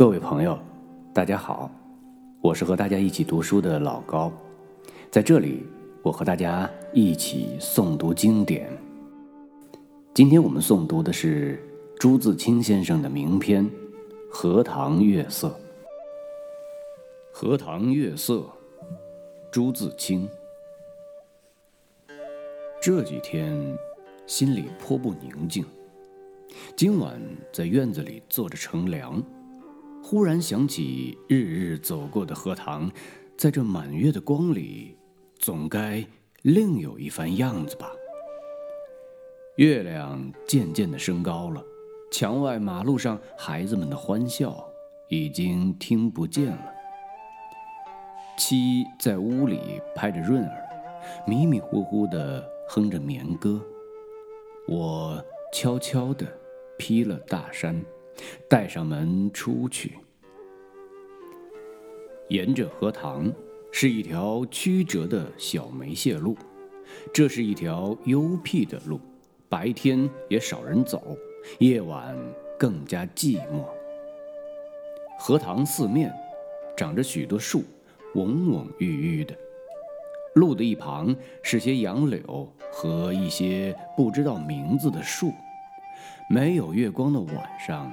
各位朋友，大家好，我是和大家一起读书的老高，在这里，我和大家一起诵读经典。今天我们诵读的是朱自清先生的名篇《荷塘月色》。《荷塘月色》，朱自清。这几天心里颇不宁静。今晚在院子里坐着乘凉，忽然想起日日走过的荷塘，在这满月的光里，总该另有一番样子吧。月亮渐渐的升高了，墙外马路上孩子们的欢笑已经听不见了。妻在屋里拍着闰儿，迷迷糊糊的哼着眠歌，我悄悄的。披了大衫，带上门出去。沿着荷塘是一条曲折的小梅泄路，这是一条幽僻的路，白天也少人走，夜晚更加寂寞。荷塘四面长着许多树，蓊蓊郁郁的。路的一旁是些杨柳和一些不知道名字的树。没有月光的晚上，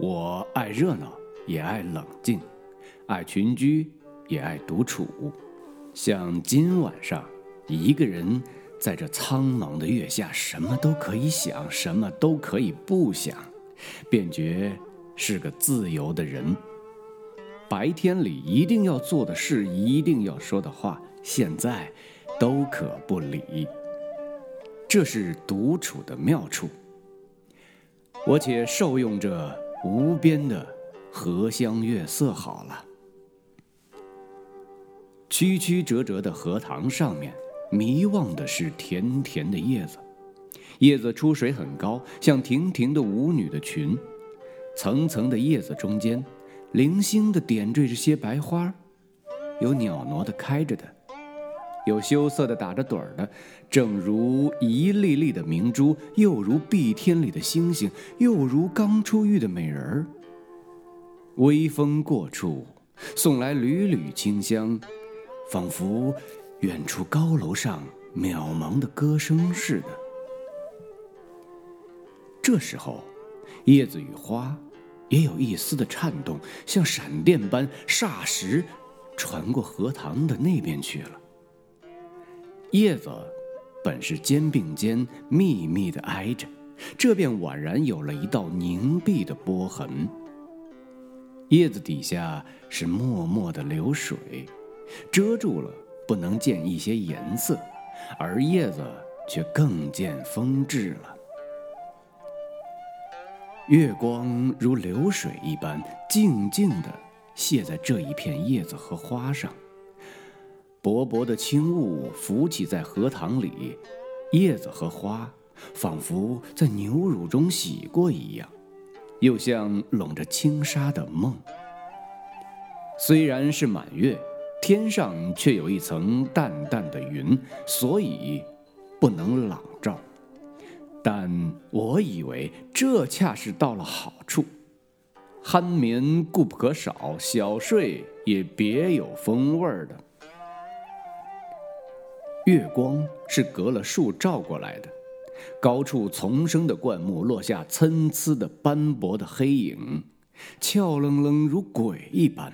我爱热闹，也爱冷静；爱群居，也爱独处。像今晚上，一个人在这苍茫的月下，什么都可以想，什么都可以不想，便觉是个自由的人。白天里一定要做的事，一定要说的话，现在都可不理。这是独处的妙处。我且受用着无边的荷香月色好了。曲曲折折的荷塘上面，迷望的是甜甜的叶子，叶子出水很高，像亭亭的舞女的裙，层层的叶子中间，零星的点缀着些白花，有袅娜的开着的。有羞涩的打着盹儿的，正如一粒粒的明珠，又如碧天里的星星，又如刚出浴的美人儿。微风过处，送来缕缕清香，仿佛远处高楼上渺茫的歌声似的。这时候，叶子与花也有一丝的颤动，像闪电般，霎时传过荷塘的那边去了。叶子本是肩并肩密密的挨着，这便宛然有了一道凝碧的波痕。叶子底下是脉脉的流水，遮住了不能见一些颜色，而叶子却更见风致了。月光如流水一般，静静地泻在这一片叶子和花上。薄薄的轻雾浮起在荷塘里，叶子和花仿佛在牛乳中洗过一样，又像笼着轻纱的梦。虽然是满月，天上却有一层淡淡的云，所以不能朗照。但我以为这恰是到了好处，酣眠固不可少，小睡也别有风味儿的。月光是隔了树照过来的，高处丛生的灌木落下参差的斑驳的黑影，俏愣愣如鬼一般；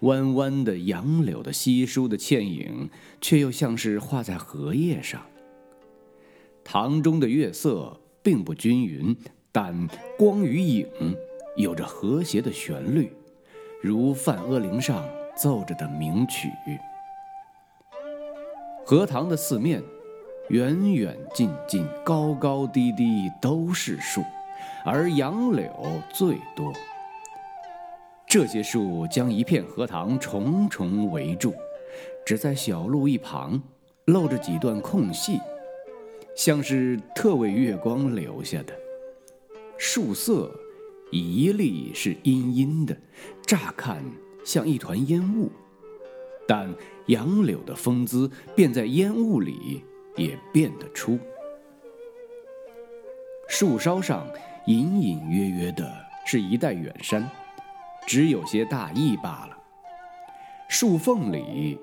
弯弯的杨柳的稀疏的倩影，却又像是画在荷叶上。塘中的月色并不均匀，但光与影有着和谐的旋律，如梵阿铃上奏着的名曲。荷塘的四面，远远近近、高高低低都是树，而杨柳最多。这些树将一片荷塘重重围住，只在小路一旁露着几段空隙，像是特为月光留下的。树色一粒是阴阴的，乍看像一团烟雾，但杨柳的风姿便在烟雾里也辨得出。树梢上隐隐约约的是一带远山，只有些大意罢了。树缝里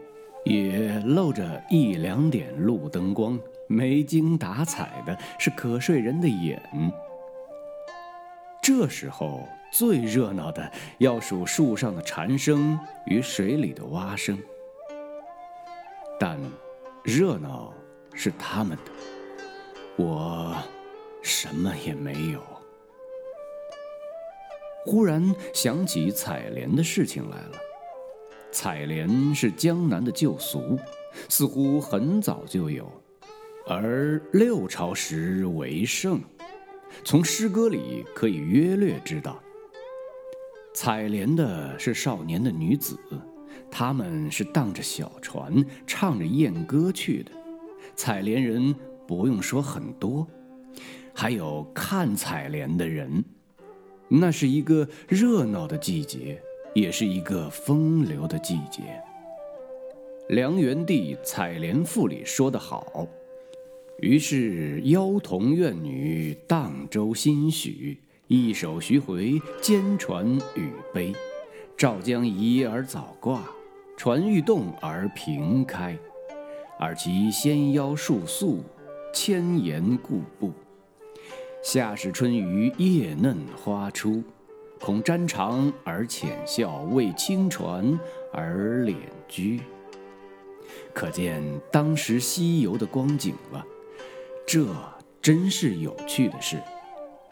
也露着一两点路灯光，没精打采的，是可睡人的眼。这时候最热闹的要数树上的蝉声与水里的蛙声，但热闹是他们的，我。什么也没有。忽然想起采莲的事情来了。采莲是江南的旧俗，似乎很早就有，而六朝时为盛。从诗歌里可以约略知道，采莲的是少年的女子，他们是荡着小船，唱着艳歌去的。采莲人不用说很多。还有看采莲的人，那是一个热闹的季节，也是一个风流的季节。梁元帝《采莲赋》里说得好：“于是妖童怨女荡舟新许，一首徐回，兼传语悲。赵将移而早挂，船欲动而平开。而其纤腰束素，千岩固步。”夏时春雨叶嫩花初，恐沾裳而浅笑，为轻船而敛居。可见当时西游的光景了。这真是有趣的事，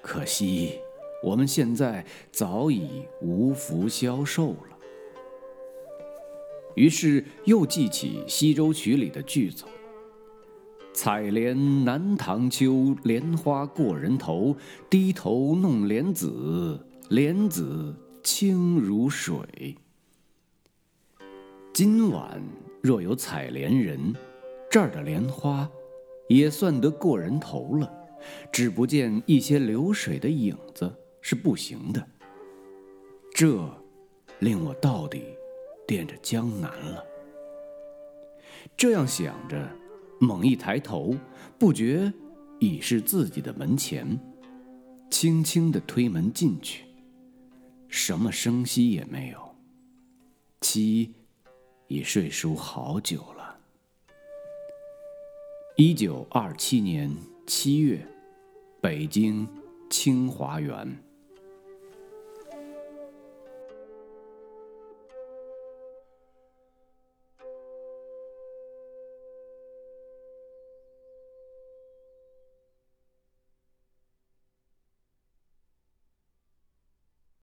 可惜我们现在早已无福消受了。于是又记起《西洲曲》里的句子。采莲南塘秋，莲花过人头。低头弄莲子，莲子清如水。今晚若有采莲人，这儿的莲花也算得过人头了。只不见一些流水的影子是不行的。这令我到底惦着江南了。这样想着。猛一抬头，不觉已是自己的门前，轻轻的推门进去，什么声息也没有。妻已睡熟好久了。一九二七年七月，北京清华园。